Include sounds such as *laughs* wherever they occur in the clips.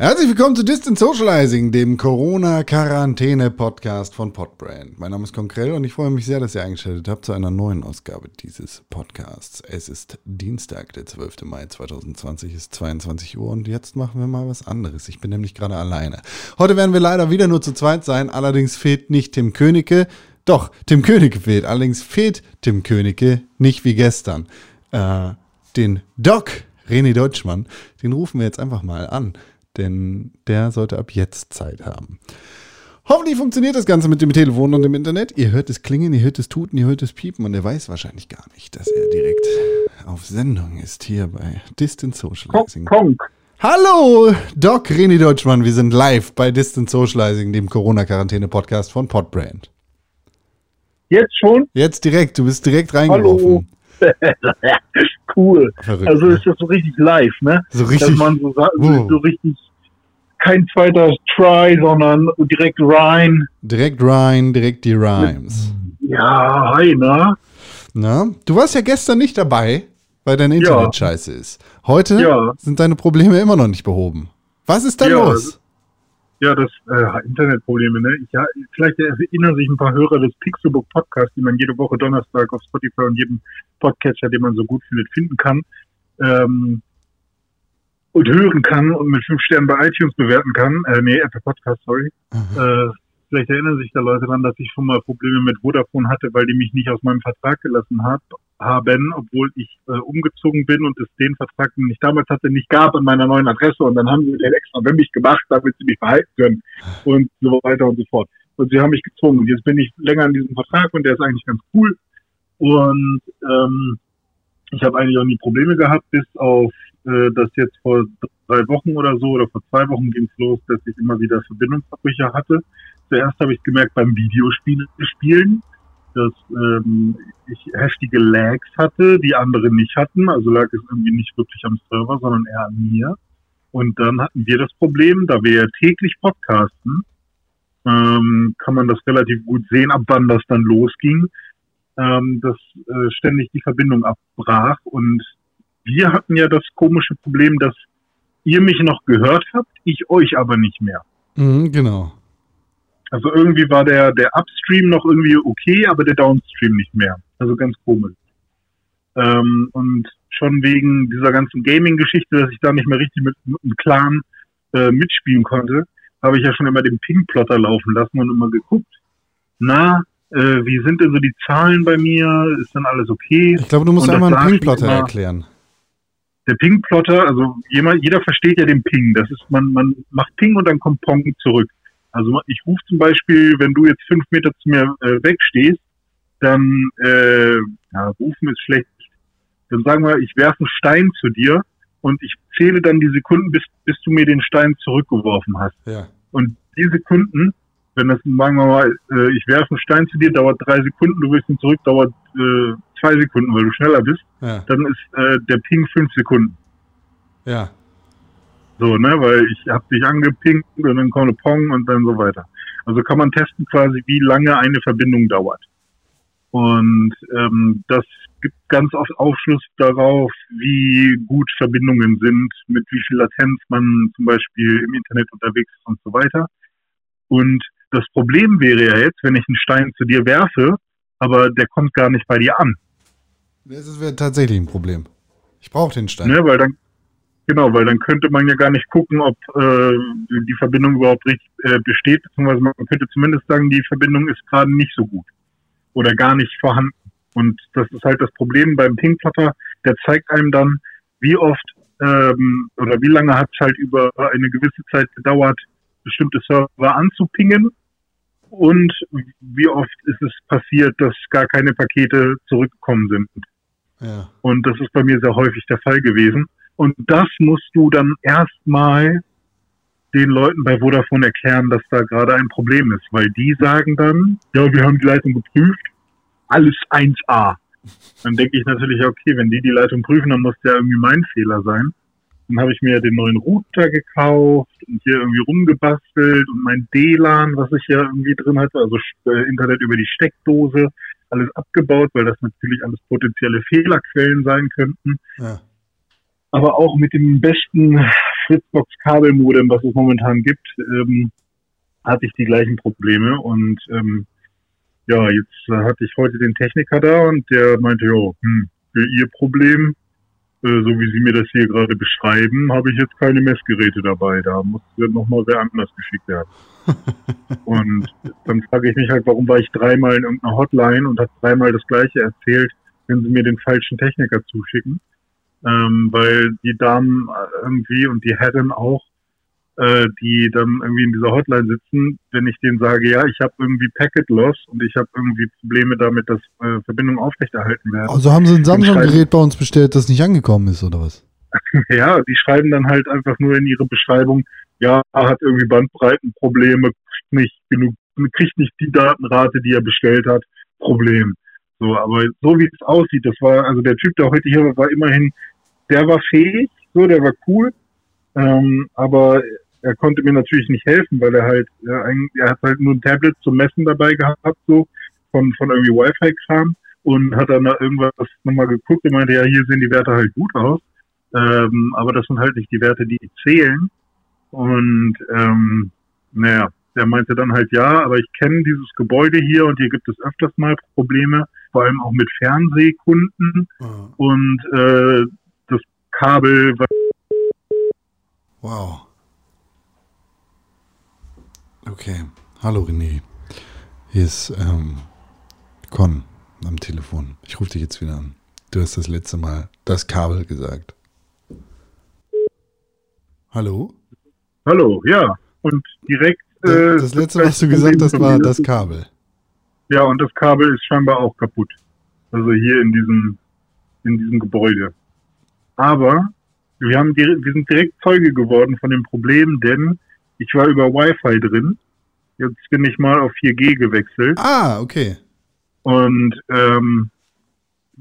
Herzlich willkommen zu Distant Socializing, dem Corona-Quarantäne-Podcast von Podbrand. Mein Name ist Konkrell und ich freue mich sehr, dass ihr eingeschaltet habt zu einer neuen Ausgabe dieses Podcasts. Es ist Dienstag, der 12. Mai 2020, ist 22 Uhr und jetzt machen wir mal was anderes. Ich bin nämlich gerade alleine. Heute werden wir leider wieder nur zu zweit sein, allerdings fehlt nicht Tim Königke. Doch, Tim Königke fehlt. Allerdings fehlt Tim Königke nicht wie gestern. Äh, den Doc René Deutschmann, den rufen wir jetzt einfach mal an, denn der sollte ab jetzt Zeit haben. Hoffentlich funktioniert das Ganze mit dem Telefon und dem Internet. Ihr hört es klingen, ihr hört es tuten, ihr hört es piepen und er weiß wahrscheinlich gar nicht, dass er direkt auf Sendung ist hier bei Distant Socializing. Konk. Hallo, Doc René Deutschmann, wir sind live bei Distant Socializing, dem Corona-Quarantäne-Podcast von Podbrand. Jetzt schon? Jetzt direkt, du bist direkt reingeworfen. *laughs* cool. Verrückt, also ist das so richtig live, ne? So richtig. Dass man so, Wow. so richtig kein zweiter Try, sondern direkt rein. Direkt rein, direkt die Rhymes. Ja, hi, ne? Na, du warst ja gestern nicht dabei, weil dein Internet scheiße ist. Heute Ja. sind deine Probleme immer noch nicht behoben. Was ist da Ja, los? Ja, das äh, Internetprobleme, ne? Ich, ja, vielleicht erinnern sich ein paar Hörer des Pixelbook Podcasts, die man jede Woche Donnerstag auf Spotify und jedem Podcatcher, den man so gut findet, finden kann. Ähm, und hören kann und mit fünf Sternen bei iTunes bewerten kann. Äh, nee, Apple Podcast, sorry. Aha. Äh, vielleicht erinnern sich da Leute daran, dass ich schon mal Probleme mit Vodafone hatte, weil die mich nicht aus meinem Vertrag gelassen hat, haben, obwohl ich äh, umgezogen bin und es den Vertrag, den ich damals hatte, nicht gab an meiner neuen Adresse. Und dann haben sie den extra für mich gemacht, damit sie mich behalten können und so weiter und so fort. Und sie haben mich gezwungen. Und jetzt bin ich länger an diesem Vertrag und der ist eigentlich ganz cool. Und ähm, ich habe eigentlich auch nie Probleme gehabt, bis auf äh, das jetzt vor drei Wochen oder so oder vor zwei Wochen ging es los, dass ich immer wieder Verbindungsabbrüche hatte. Zuerst habe ich gemerkt beim Videospiele spielen, dass ähm, ich heftige Lags hatte, die andere nicht hatten. Also lag es irgendwie nicht wirklich am Server, sondern eher an mir. Und dann hatten wir das Problem, da wir ja täglich podcasten, ähm, kann man das relativ gut sehen, ab wann das dann losging, ähm, dass äh, ständig die Verbindung abbrach. Und wir hatten ja das komische Problem, dass ihr mich noch gehört habt, ich euch aber nicht mehr. Mhm, genau. Also irgendwie war der, der Upstream noch irgendwie okay, aber der Downstream nicht mehr. Also ganz komisch. Ähm, und schon wegen dieser ganzen Gaming-Geschichte, dass ich da nicht mehr richtig mit, mit einem Clan äh, mitspielen konnte, habe ich ja schon immer den Ping-Plotter laufen lassen und immer geguckt, na, äh, wie sind denn so die Zahlen bei mir? Ist dann alles okay? Ich glaube, du musst Und einmal einen Ping-Plotter erklären. der Ping-Plotter, also jemand, jeder versteht ja den Ping. Das ist, man, man macht Ping und dann kommt Pong zurück. Also ich rufe zum Beispiel, wenn du jetzt fünf Meter zu mir äh, wegstehst, dann, äh, ja, rufen ist schlecht. Dann sagen wir, ich werfe einen Stein zu dir und ich zähle dann die Sekunden, bis, bis du mir den Stein zurückgeworfen hast. Ja. Und die Sekunden, wenn das, sagen wir mal, äh, ich werfe einen Stein zu dir, dauert drei Sekunden, du wirst ihn zurück, dauert äh, zwei Sekunden, weil du schneller bist, Ja. dann ist äh, der Ping fünf Sekunden. Ja. So, ne, weil ich hab dich angepinkt und dann kommt eine Pong und dann so weiter. Also kann man testen quasi, wie lange eine Verbindung dauert. Und ähm, das gibt ganz oft Aufschluss darauf, wie gut Verbindungen sind, mit wie viel Latenz man zum Beispiel im Internet unterwegs ist und so weiter. Und das Problem wäre ja jetzt, wenn ich einen Stein zu dir werfe, aber der kommt gar nicht bei dir an. Das wäre tatsächlich ein Problem. Ich brauche den Stein. Ne, weil dann, genau, weil dann könnte man ja gar nicht gucken, ob äh, die Verbindung überhaupt richtig äh, besteht, beziehungsweise man könnte zumindest sagen, die Verbindung ist gerade nicht so gut oder gar nicht vorhanden. Und das ist halt das Problem beim Pingplotter, der zeigt einem dann, wie oft ähm, oder wie lange hat es halt über eine gewisse Zeit gedauert, bestimmte Server anzupingen und wie oft ist es passiert, dass gar keine Pakete zurückgekommen sind. Ja. Und das ist bei mir sehr häufig der Fall gewesen. Und das musst du dann erstmal den Leuten bei Vodafone erklären, dass da gerade ein Problem ist, weil die sagen dann, ja, wir haben die Leitung geprüft, alles 1A. Dann denke ich natürlich, okay, wenn die die Leitung prüfen, dann muss der irgendwie mein Fehler sein. Dann habe ich mir den neuen Router gekauft und hier irgendwie rumgebastelt und mein DLAN, was ich ja irgendwie drin hatte, also äh, Internet über die Steckdose, alles abgebaut, weil das natürlich alles potenzielle Fehlerquellen sein könnten Ja. aber auch mit dem besten Fritzbox-Kabelmodem, was es momentan gibt, ähm, hatte ich die gleichen Probleme und ähm, ja, jetzt hatte ich heute den Techniker da und der meinte, ja, hm, für Ihr Problem, so wie Sie mir das hier gerade beschreiben, habe ich jetzt keine Messgeräte dabei. Da muss nochmal wer anders geschickt werden. *laughs* und dann frage ich mich halt, warum war ich dreimal in irgendeiner Hotline und habe dreimal das Gleiche erzählt, wenn Sie mir den falschen Techniker zuschicken. Ähm, weil die Damen irgendwie und die Herren auch äh, die dann irgendwie in dieser Hotline sitzen, wenn ich denen sage, ja, ich habe irgendwie Packet Loss und ich habe irgendwie Probleme damit, dass äh, Verbindungen aufrechterhalten werden. Also haben sie ein Samsung-Gerät bei uns bestellt, das nicht angekommen ist, oder was? *laughs* ja, die schreiben dann halt einfach nur in ihre Beschreibung, ja, er hat irgendwie Bandbreitenprobleme, kriegt nicht genug, kriegt nicht die Datenrate, die er bestellt hat, Problem. So, aber so wie es aussieht, das war, also der Typ, der heute hier war, war immerhin, der war fähig, so, der war cool, ähm, aber er konnte mir natürlich nicht helfen, weil er halt, ja, er hat halt nur ein Tablet zum Messen dabei gehabt, so, von, von irgendwie Wi-Fi-Kram und hat dann da irgendwas nochmal geguckt und meinte, ja, hier sehen die Werte halt gut aus. Ähm, aber das sind halt nicht die Werte, die zählen. Und ähm, naja, der meinte dann halt, ja, aber ich kenne dieses Gebäude hier und hier gibt es öfters mal Probleme, vor allem auch mit Fernsehkunden. Mhm. Und äh, das Kabel, Wow. Okay. Hallo René. Hier ist ähm, Con am Telefon. Ich rufe dich jetzt wieder an. Du hast das letzte Mal das Kabel gesagt. Hallo? Hallo, ja. Und direkt. Äh, das, das letzte, was du gesagt hast, war das Kabel. Ja, und das Kabel ist scheinbar auch kaputt. Also hier in diesem, in diesem Gebäude. Aber wir, haben, wir sind direkt Zeuge geworden von dem Problem, denn ich war über Wi-Fi drin. Jetzt bin ich mal auf 4G gewechselt. Ah, okay. Und ähm,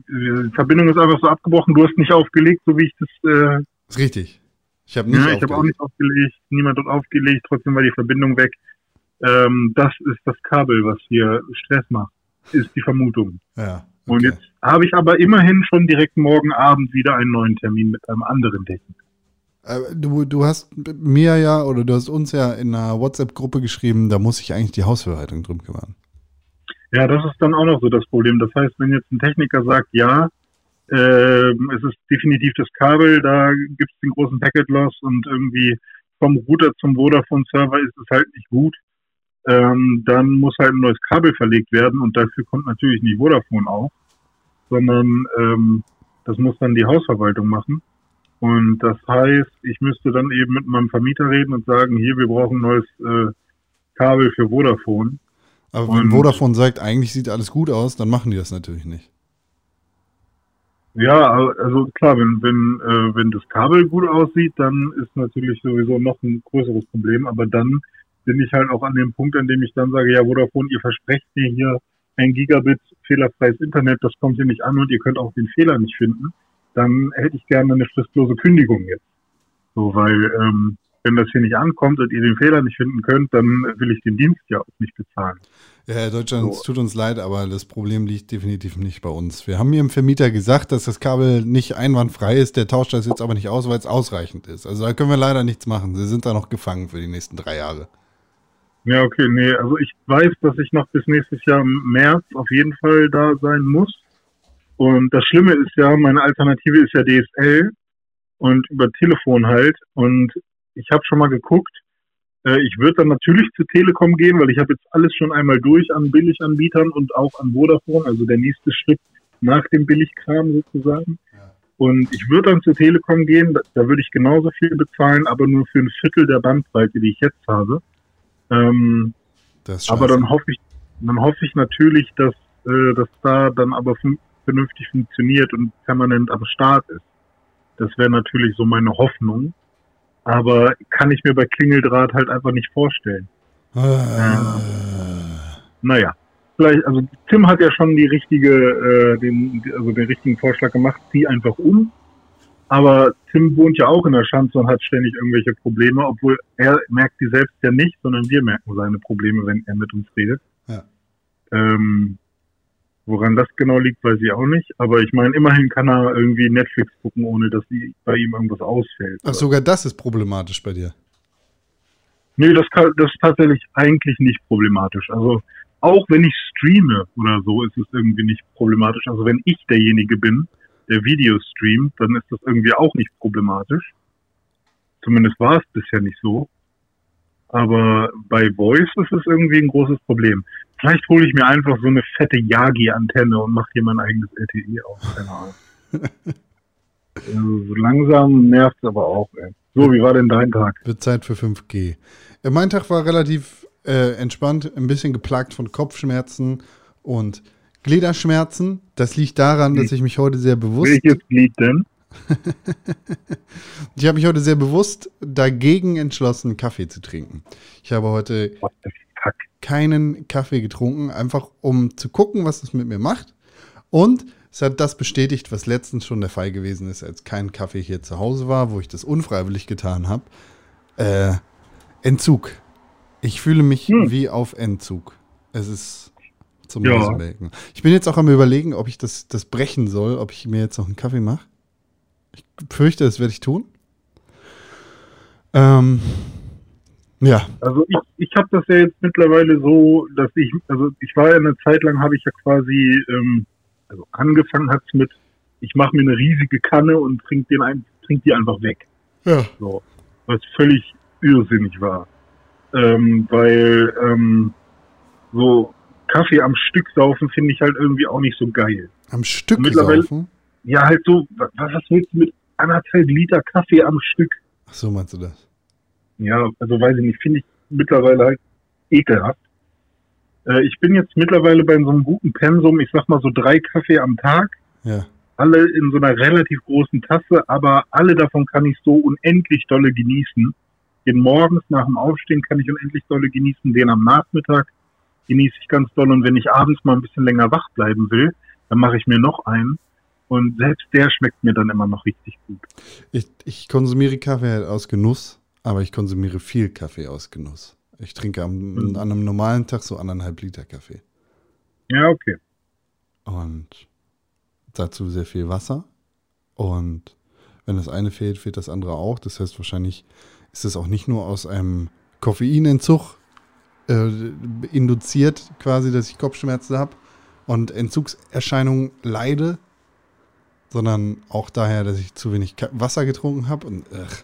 die Verbindung ist einfach so abgebrochen. Du hast nicht aufgelegt, so wie ich das. Äh, ist richtig. Ich habe nicht. Ja, ich habe auch nicht aufgelegt. Niemand hat aufgelegt. Trotzdem war die Verbindung weg. Ähm, das ist das Kabel, was hier Stress macht. Ist die Vermutung. Ja. Okay. Und jetzt habe ich aber immerhin schon direkt morgen Abend wieder einen neuen Termin mit einem anderen Techniker. Äh, du, du hast mir ja oder du hast uns ja in einer WhatsApp-Gruppe geschrieben, da muss sich eigentlich die Hausverwaltung drum kümmern. Ja, das ist dann auch noch so das Problem. Das heißt, wenn jetzt ein Techniker sagt, ja, äh, es ist definitiv das Kabel, da gibt es den großen Packet-Loss und irgendwie vom Router zum Vodafone-Server ist es halt nicht gut, ähm, dann muss halt ein neues Kabel verlegt werden und dafür kommt natürlich nicht Vodafone auf, sondern ähm, das muss dann die Hausverwaltung machen. Und das heißt, ich müsste dann eben mit meinem Vermieter reden und sagen, hier, wir brauchen ein neues äh, Kabel für Vodafone. Aber wenn und, Vodafone sagt, eigentlich sieht alles gut aus, dann machen die das natürlich nicht. Ja, also klar, wenn, wenn, äh, wenn das Kabel gut aussieht, dann ist natürlich sowieso noch ein größeres Problem. Aber dann bin ich halt auch an dem Punkt, an dem ich dann sage, ja, Vodafone, ihr versprecht mir hier ein Gigabit fehlerfreies Internet, das kommt hier nicht an und ihr könnt auch den Fehler nicht finden, dann hätte ich gerne eine fristlose Kündigung jetzt. So, weil ähm, wenn das hier nicht ankommt und ihr den Fehler nicht finden könnt, dann will ich den Dienst ja auch nicht bezahlen. Ja, Herr Deutschland, so. es tut uns leid, aber das Problem liegt definitiv nicht bei uns. Wir haben Ihrem Vermieter gesagt, dass das Kabel nicht einwandfrei ist. Der tauscht das jetzt aber nicht aus, weil es ausreichend ist. Also da können wir leider nichts machen. Sie sind da noch gefangen für die nächsten drei Jahre. Ja, okay, nee, also ich weiß, dass ich noch bis nächstes Jahr im März auf jeden Fall da sein muss. Und das Schlimme ist ja, meine Alternative ist ja DSL und über Telefon halt. Und ich habe schon mal geguckt, äh, ich würde dann natürlich zu Telekom gehen, weil ich habe jetzt alles schon einmal durch an Billiganbietern und auch an Vodafone, also der nächste Schritt nach dem Billigkram sozusagen. Und ich würde dann zu Telekom gehen, da, da würde ich genauso viel bezahlen, aber nur für ein Viertel der Bandbreite, die ich jetzt habe. Ähm, aber dann hoffe ich, dann hoffe ich natürlich, dass, äh, dass da dann aber fun vernünftig funktioniert und permanent am Start ist. Das wäre natürlich so meine Hoffnung. Aber kann ich mir bei Klingeldraht halt einfach nicht vorstellen. Äh. Ähm, naja. Vielleicht, also Tim hat ja schon die richtige, äh, den, also den richtigen Vorschlag gemacht, zieh einfach um aber Tim wohnt ja auch in der Schanze und hat ständig irgendwelche Probleme, obwohl er merkt die selbst ja nicht, sondern wir merken seine Probleme, wenn er mit uns redet. Ja. Ähm, Woran das genau liegt, weiß ich auch nicht. Aber ich meine, immerhin kann er irgendwie Netflix gucken, ohne dass bei ihm irgendwas ausfällt. Ach, sogar das ist problematisch bei dir. Nee, das, kann, das ist tatsächlich eigentlich nicht problematisch. Also auch wenn ich streame oder so, ist es irgendwie nicht problematisch. Also wenn ich derjenige bin, der Videos streamt, dann ist das irgendwie auch nicht problematisch. Zumindest war es bisher nicht so. Aber bei Voice ist es irgendwie ein großes Problem. Vielleicht hole ich mir einfach so eine fette Yagi-Antenne und mache hier mein eigenes LTE auf. Keine Ahnung. *laughs* also so langsam nervt es aber auch. Ey. So, wie war denn dein Tag? Wird Zeit für 5G. Äh, mein Tag war relativ äh, entspannt, ein bisschen geplagt von Kopfschmerzen und Gliederschmerzen. Das liegt daran, dass ich mich heute sehr bewusst. Welches Glied denn? *laughs* ich habe mich heute sehr bewusst dagegen entschlossen, Kaffee zu trinken. Ich habe heute keinen Kaffee getrunken, einfach um zu gucken, was es mit mir macht. Und es hat das bestätigt, was letztens schon der Fall gewesen ist, als kein Kaffee hier zu Hause war, wo ich das unfreiwillig getan habe. Äh, Entzug. Ich fühle mich hm. wie auf Entzug. Es ist zum ja. Ich bin jetzt auch am überlegen, ob ich das, das brechen soll, ob ich mir jetzt noch einen Kaffee mache. Ich fürchte, das werde ich tun. Ähm, ja. Also ich, ich habe das ja jetzt mittlerweile so, dass ich, also ich war ja eine Zeit lang, habe ich ja quasi, ähm, also angefangen hat es mit, ich mache mir eine riesige Kanne und trink, den ein, trink die einfach weg. Ja. So, was völlig irrsinnig war. Ähm, weil ähm, so Kaffee am Stück saufen finde ich halt irgendwie auch nicht so geil. Am Stück saufen? Ja, halt so, was, was willst du mit anderthalb Liter Kaffee am Stück? Ach so, meinst du das? Ja, also weiß ich nicht, finde ich mittlerweile halt ekelhaft. Äh, ich bin jetzt mittlerweile bei so einem guten Pensum, ich sag mal so drei Kaffee am Tag. Ja. Alle in so einer relativ großen Tasse, aber alle davon kann ich so unendlich dolle genießen. Den morgens nach dem Aufstehen kann ich unendlich dolle genießen, den am Nachmittag genieße ich ganz doll und wenn ich abends mal ein bisschen länger wach bleiben will, dann mache ich mir noch einen. Und selbst der schmeckt mir dann immer noch richtig gut. Ich, ich konsumiere Kaffee halt aus Genuss, aber ich konsumiere viel Kaffee aus Genuss. Ich trinke am, mhm. an einem normalen Tag so anderthalb Liter Kaffee. Ja, okay. Und dazu sehr viel Wasser. Und wenn das eine fehlt, fehlt das andere auch. Das heißt, wahrscheinlich ist es auch nicht nur aus einem Koffeinentzug äh, induziert, quasi, dass ich Kopfschmerzen habe und Entzugserscheinungen leide, sondern auch daher, dass ich zu wenig Wasser getrunken habe und ach,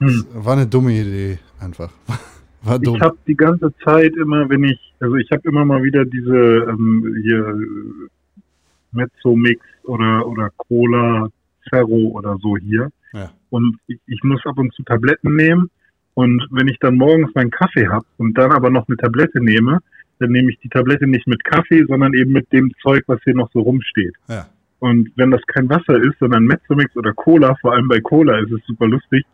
hm. war eine dumme Idee einfach. *laughs* War dumm. Ich habe die ganze Zeit immer, wenn ich, also ich habe immer mal wieder diese ähm, hier Mezzo-Mix oder oder Cola Ferro oder so hier. Ja. Und ich, ich muss ab und zu Tabletten nehmen. Und wenn ich dann morgens meinen Kaffee habe und dann aber noch eine Tablette nehme, dann nehme ich die Tablette nicht mit Kaffee, sondern eben mit dem Zeug, was hier noch so rumsteht. Ja. Und wenn das kein Wasser ist, sondern Mezzomix oder Cola, vor allem bei Cola ist es super lustig,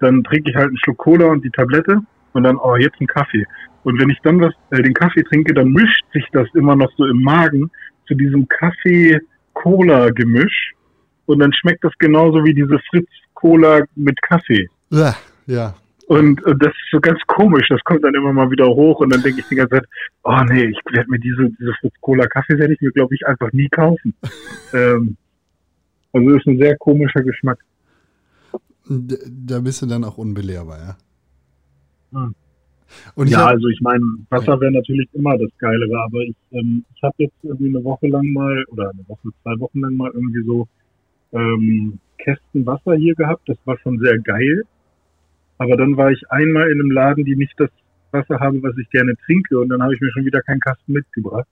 dann trinke ich halt einen Schluck Cola und die Tablette und dann, oh, jetzt ein Kaffee. Und wenn ich dann was, äh, den Kaffee trinke, dann mischt sich das immer noch so im Magen zu diesem Kaffee-Cola-Gemisch. Und dann schmeckt das genauso wie diese Fritz-Cola mit Kaffee. Ja, ja. Und, und das ist so ganz komisch, das kommt dann immer mal wieder hoch und dann denke ich die ganze Zeit, oh nee, ich werde mir diese, diese Fritz Cola Kaffee werde ich mir, glaube ich, einfach nie kaufen. *laughs* ähm, also ist ein sehr komischer Geschmack. Da bist du dann auch unbelehrbar, ja? Hm. Und ja, hab, also ich meine, Wasser wäre natürlich immer das Geilere, aber ich, ähm, ich habe jetzt irgendwie eine Woche lang mal, oder eine Woche, zwei Wochen lang mal irgendwie so ähm, Kästen Wasser hier gehabt. Das war schon sehr geil. Aber dann war ich einmal in einem Laden, die nicht das Wasser haben, was ich gerne trinke, und dann habe ich mir schon wieder keinen Kasten mitgebracht.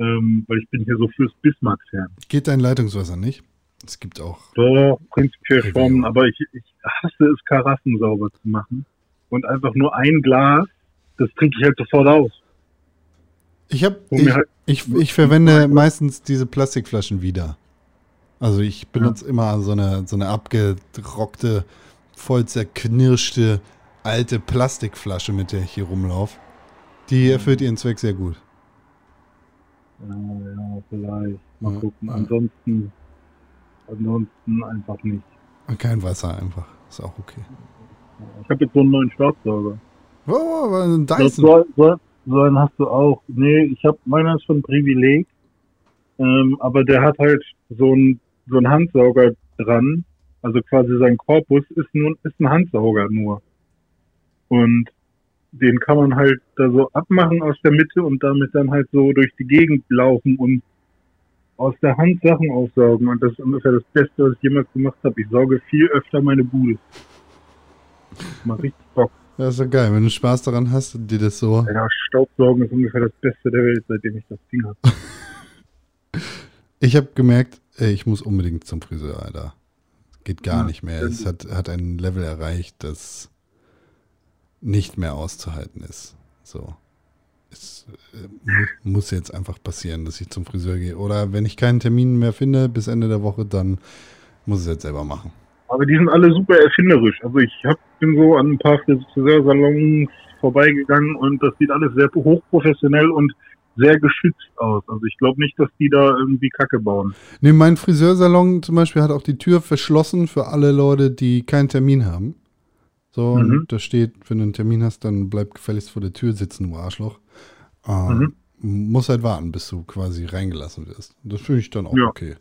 Ähm, weil ich bin hier so fürs Bismarck-Fan. Geht dein Leitungswasser nicht? Es gibt auch. Doch, prinzipiell schon, aber ich, ich hasse es, Karaffen sauber zu machen. Und einfach nur ein Glas, das trinke ich halt sofort aus. Ich habe, ich, halt ich, ich, verwende meistens diese Plastikflaschen wieder. Also ich benutze ja. immer so eine, so eine abgerockte voll zerknirschte alte Plastikflasche, mit der ich hier rumlaufe. Die erfüllt ihren Zweck sehr gut. Ja, ja, vielleicht. Mal ja, gucken. Ja. Ansonsten, ansonsten einfach nicht. Kein Wasser einfach. Ist auch okay. Ich habe jetzt so einen neuen Staubsauger. Oh, ein Dyson. So, so, so einen hast du auch. Nee, ich habe, meiner ist von Privileg. Ähm, aber der hat halt so ein so ein Handsauger dran. Also quasi sein Korpus ist nur ist ein Handsauger nur. Und den kann man halt da so abmachen aus der Mitte und damit dann halt so durch die Gegend laufen und aus der Hand Sachen aufsaugen. Und das ist ungefähr das Beste, was ich jemals gemacht habe. Ich sauge viel öfter meine Bude. Mal richtig Bock. Das ist so geil, wenn du Spaß daran hast und dir das so. Ja, Staubsaugen ist ungefähr das Beste der Welt, seitdem ich das Ding habe. *laughs* Ich habe gemerkt, ey, ich muss unbedingt zum Friseur, Alter. Geht gar Ja, nicht mehr. Es hat, hat ein Level erreicht, das nicht mehr auszuhalten ist. So. Es äh, mu muss jetzt einfach passieren, dass ich zum Friseur gehe. Oder wenn ich keinen Termin mehr finde bis Ende der Woche, dann muss ich es jetzt selber machen. Aber die sind alle super erfinderisch. Also ich hab, bin so an ein paar Friseursalons vorbeigegangen und das sieht alles sehr hochprofessionell und sehr geschützt aus. Also ich glaube nicht, dass die da irgendwie Kacke bauen. Nee, mein Friseursalon zum Beispiel hat auch die Tür verschlossen für alle Leute, die keinen Termin haben. So, Mhm. und da steht, wenn du einen Termin hast, dann bleib gefälligst vor der Tür sitzen, du Arschloch. Ähm, Muss halt warten, bis du quasi reingelassen wirst. Das finde ich dann auch Ja. okay.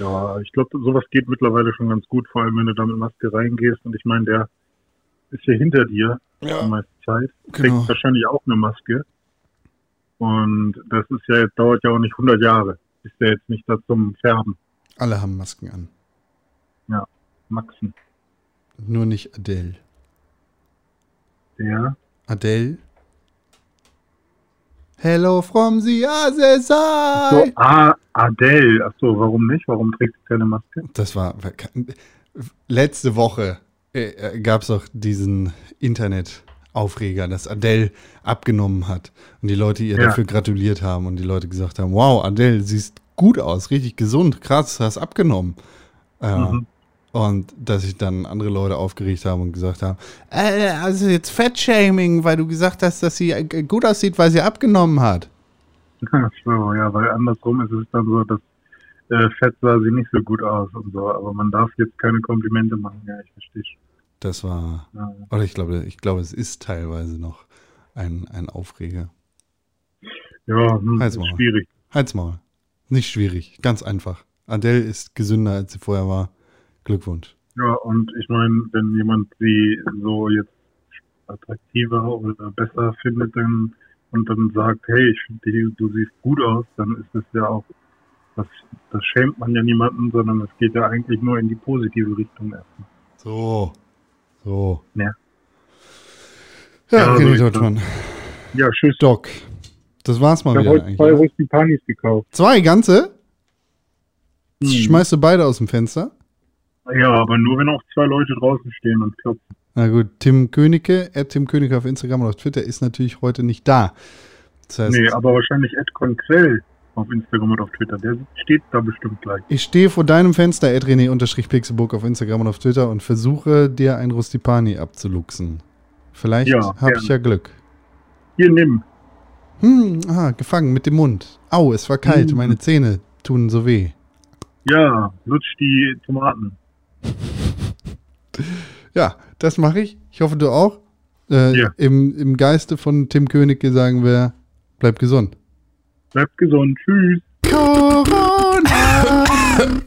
Ja, ich glaube, sowas geht mittlerweile schon ganz gut, vor allem wenn du da mit Maske reingehst. Und ich meine, der ist ja hinter dir die Ja, meiste Zeit. genau. Trägt wahrscheinlich auch eine Maske. Und das ist ja jetzt, dauert ja auch nicht 100 Jahre. Ist ja jetzt nicht da zum Färben. Alle haben Masken an. Maxen. Nur nicht Adele. Der. Adele? Hello from the other So, side. ah, Adele. Ach so, warum nicht? Warum trägt sie keine Maske? Das war letzte Woche äh, gab es auch diesen Internetaufreger, dass Adele abgenommen hat und die Leute ihr Ja. dafür gratuliert haben und die Leute gesagt haben, wow, Adele, siehst gut aus, richtig gesund, krass, hast abgenommen. Äh, Mhm. Und dass sich dann andere Leute aufgeregt haben und gesagt haben, äh, also jetzt Fettshaming, weil du gesagt hast, dass sie äh, gut aussieht, weil sie abgenommen hat. Ach so, ja, weil andersrum ist es dann so, dass äh, Fett sah sie nicht so gut aus und so. Aber man darf jetzt keine Komplimente machen. Ja, ich verstehe. schon. Das war, Ja. oder ich glaube, ich glaube, es ist teilweise noch ein, ein Aufreger. Ja, hm, Halt's schwierig. Halt's Maul. Nicht schwierig, ganz einfach. Adele ist gesünder, als sie vorher war. Glückwunsch. Ja, und ich meine, wenn jemand sie so jetzt attraktiver oder besser findet dann, und dann sagt, hey, ich finde, du siehst gut aus, dann ist es ja auch, das, das schämt man ja niemanden, sondern es geht ja eigentlich nur in die positive Richtung erstmal. So. So. Ja. Ja, Ja, René so ist Deutschmann. Ja, tschüss. Doc. Das war's mal Ich habe wieder heute eigentlich. zwei oder? Rustipanis gekauft. Zwei ganze? Hm. Schmeißt du beide aus dem Fenster? Ja, aber nur wenn auch zwei Leute draußen stehen und klopfen. Na gut, Tim Königke, er Tim Königke auf Instagram und auf Twitter ist natürlich heute nicht da. Das heißt, Nee, aber wahrscheinlich Ed Conquell auf Instagram und auf Twitter. Der steht da bestimmt gleich. ich stehe vor deinem Fenster, edrene-pixelburg auf Instagram und auf Twitter und versuche dir ein Rustipani abzuluxen. Vielleicht Ja, habe ich ja Glück. Hier, nimm. Hm, ah, gefangen mit dem Mund. Au, es war kalt, Hm. meine Zähne tun so weh. Ja, lutsch die Tomaten. *laughs* Ja, das mache ich. Ich hoffe, du auch. Äh, Ja. im, Im Geiste von Tim Königke sagen wir, bleib gesund. Bleibt gesund. Tschüss. Corona! *laughs*